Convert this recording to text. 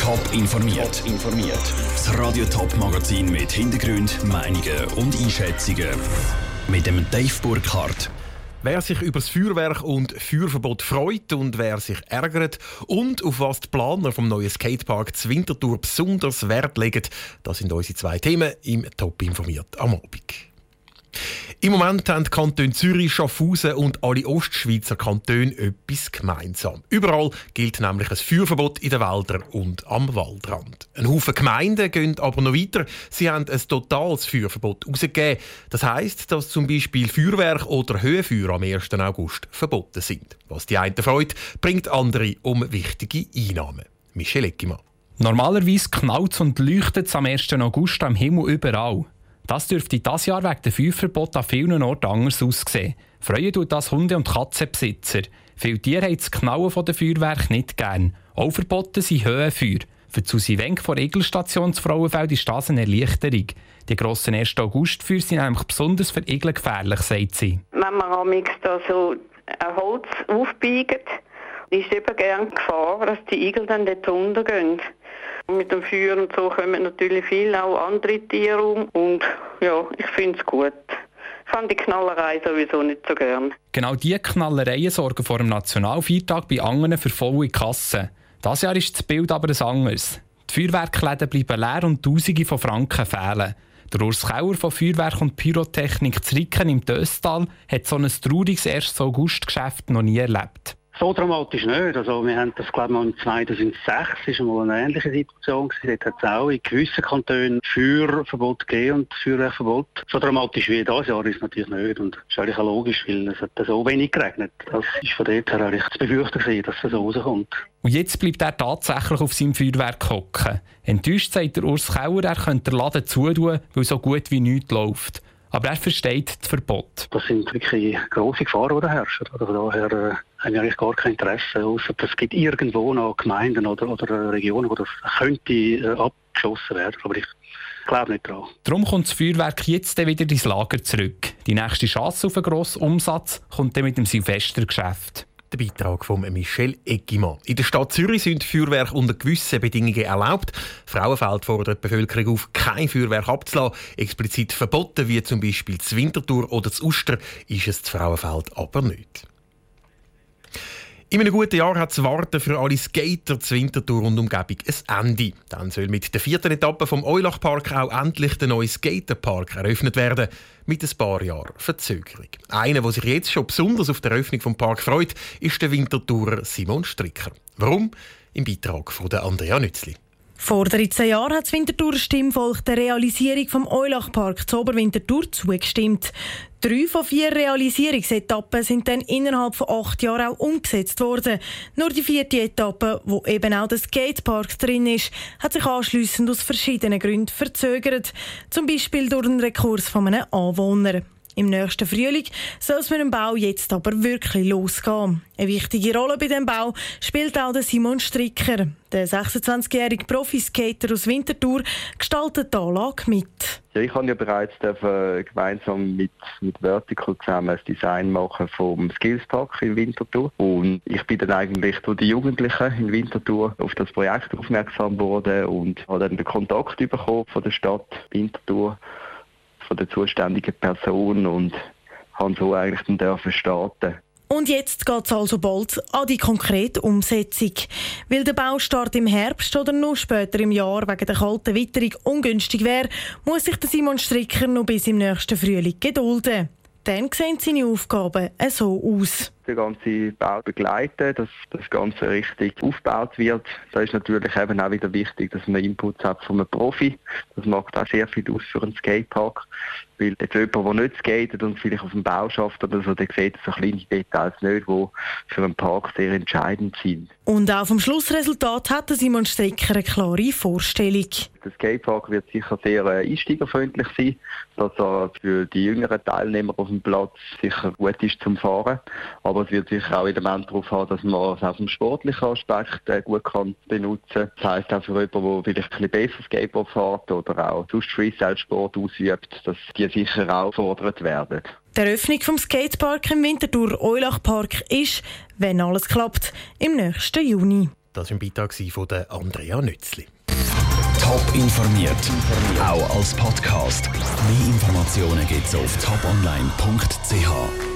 Top informiert. informiert. Das Radio Top Magazin mit Hintergrund, Meinungen und Einschätzungen mit dem Dave Burkhardt. Wer sich über das Feuerwerk und Feuerverbot freut und wer sich ärgert und auf was die Planer vom neuen Skatepark Winterthur besonders Wert legen, das sind unsere zwei Themen im Top informiert am Abend. Im Moment haben die Kantone Zürich, Schaffhausen und alle Ostschweizer Kantone etwas gemeinsam. Überall gilt nämlich ein Feuerverbot in den Wäldern und am Waldrand. Ein Haufen Gemeinden gehen aber noch weiter. Sie haben ein totales Feuerverbot herausgegeben. Das heisst, dass zum Beispiel Feuerwerk oder Höhenfeuer am 1. August verboten sind. Was die einen freut, bringt andere um wichtige Einnahmen. Michel Eckimann. Normalerweise knallt und leuchtet es am 1. August am Himmel überall. Das dürfte das Jahr wegen der Feuerverbot an vielen Orten anders aussehen. Freuen tut das Hunde- und Katzenbesitzer. Viele Tiere haben das Knallen der Feuerwerk nicht gern. Auch verboten sind Höhenfeuer. Für Susi Wenk von Egelstation zu Frauenfeld ist das eine Erleichterung. Die grossen 1. Augustfeuer sind nämlich besonders für Igel gefährlich, sagt sie. Wenn man da so ein Holz aufbiegt, ist eben gerne Gefahr, dass die Igel dann dort untergehen. Mit dem Feuer und so kommen natürlich viele auch andere Tiere um und ja, ich finde es gut. Ich habe die Knallerei sowieso nicht so gern. Genau diese Knallereien sorgen vor dem Nationalfeiertag bei anderen für volle Kassen. Das Jahr ist das Bild aber ein anderes. Die Feuerwerkläden bleiben leer und Tausende von Franken fehlen. Der Urs Kauer von Feuerwerk und Pyrotechnik Zricken im Döstal hat so ein trauriges 1. August-Geschäft noch nie erlebt. So dramatisch nicht. Also wir haben das glaube ich mal 2006 ist mal eine ähnliche Situation. Dort hat es auch in gewissen Kantonen Feuerverbot gegeben und Feuerwehrverbot. So dramatisch wie das Jahr ist es natürlich nicht und das ist eigentlich logisch, weil es hat so wenig geregnet. Das ist von dort her eigentlich zu befürchten gewesen, dass es so rauskommt. Und jetzt bleibt er tatsächlich auf seinem Feuerwerk hocken. Enttäuscht sagt der Urs Kauer, er könnte den Laden zutun, weil so gut wie nichts läuft. Aber er versteht das Verbot. Das sind wirklich grosse Gefahren, die da herrschen. Also daher äh, haben wir eigentlich gar kein Interesse, außer es gibt irgendwo noch Gemeinden oder, oder Regionen, wo das könnte äh, abgeschossen werden. Aber ich glaube nicht daran. Darum kommt das Feuerwerk jetzt wieder ins Lager zurück. Die nächste Chance auf einen grossen Umsatz kommt dann mit dem Silvestergeschäft. Der Beitrag von Michel Eggimann. In der Stadt Zürich sind Feuerwerke unter gewissen Bedingungen erlaubt. Frauenfeld fordert die Bevölkerung auf, kein Feuerwerk abzulassen. Explizit verboten, wie zum Beispiel das Winterthur oder das Uster, ist es das Frauenfeld aber nicht. In einem guten Jahr hat das Warten für alle Skater zur Wintertour und Umgebung ein Ende. Dann soll mit der vierten Etappe vom Eulachpark auch endlich der neue Skaterpark eröffnet werden. Mit ein paar Jahren Verzögerung. Einer, der sich jetzt schon besonders auf die Eröffnung des Parks freut, ist der Wintertourer Simon Stricker. Warum? Im Beitrag von Andrea Nützli. Vor 13 Jahren hat das Winterthur Stimmvolk der Realisierung vom Eulachpark zu Oberwinterthur zugestimmt. Drei von vier Realisierungsetappen sind dann innerhalb von acht Jahren auch umgesetzt worden. Nur die vierte Etappe, wo eben auch der Skatepark drin ist, hat sich anschliessend aus verschiedenen Gründen verzögert. Zum Beispiel durch einen Rekurs von einem Anwohner. Im nächsten Frühling soll es mit dem Bau jetzt aber wirklich losgehen. Eine wichtige Rolle bei dem Bau spielt auch der Simon Stricker. Der 26-jährige Profiskater aus Winterthur gestaltet die Anlage mit. Ja, ich habe ja bereits dürfen, gemeinsam mit, mit Vertical zusammen das Design machen vom Skillspark in Winterthur. Und ich bin dann eigentlich durch die Jugendlichen in Winterthur auf das Projekt aufmerksam geworden und habe dann den Kontakt bekommen von der Stadt Winterthur von der zuständigen Person und haben so eigentlich dann dürfen starten. Und jetzt geht es also bald an die konkrete Umsetzung. Weil der Baustart im Herbst oder noch später im Jahr wegen der kalten Witterung ungünstig wäre, muss sich der Simon Stricker noch bis im nächsten Frühling gedulden dann sehen seine Aufgaben so aus. Den ganzen Bau begleiten, dass das Ganze richtig aufgebaut wird. Da ist natürlich eben auch wieder wichtig, dass man Inputs hat von einem Profi. Das macht auch sehr viel aus für einen Skatepark. Weil jetzt jemand, der nicht skatet und vielleicht auf dem Bau schafft oder so, der sieht so kleine Details nicht, die für einen Park sehr entscheidend sind. Und auch vom Schlussresultat hat Simon Strecker eine klare Vorstellung. Der Skatepark wird sicher sehr äh, einsteigerfreundlich sein, dass er für die jüngeren Teilnehmer auf dem Platz sicher gut ist zum Fahren. Aber es wird sicher auch Elemente darauf haben, dass man es auf dem sportlichen Aspekt äh, gut kann benutzen kann. Das heisst auch für jemanden, der vielleicht ein bisschen besser Skateboard fährt oder auch sonst Freestyle-Sport ausübt, dass die sicher auch gefordert werden. Die Eröffnung vom Skatepark im Winterthur Eulach Park ist, wenn alles klappt, im nächsten Juni. Das war ein Beitrag von Andrea Nützli. Top informiert, auch als Podcast. Mehr Informationen gibt es auf toponline.ch.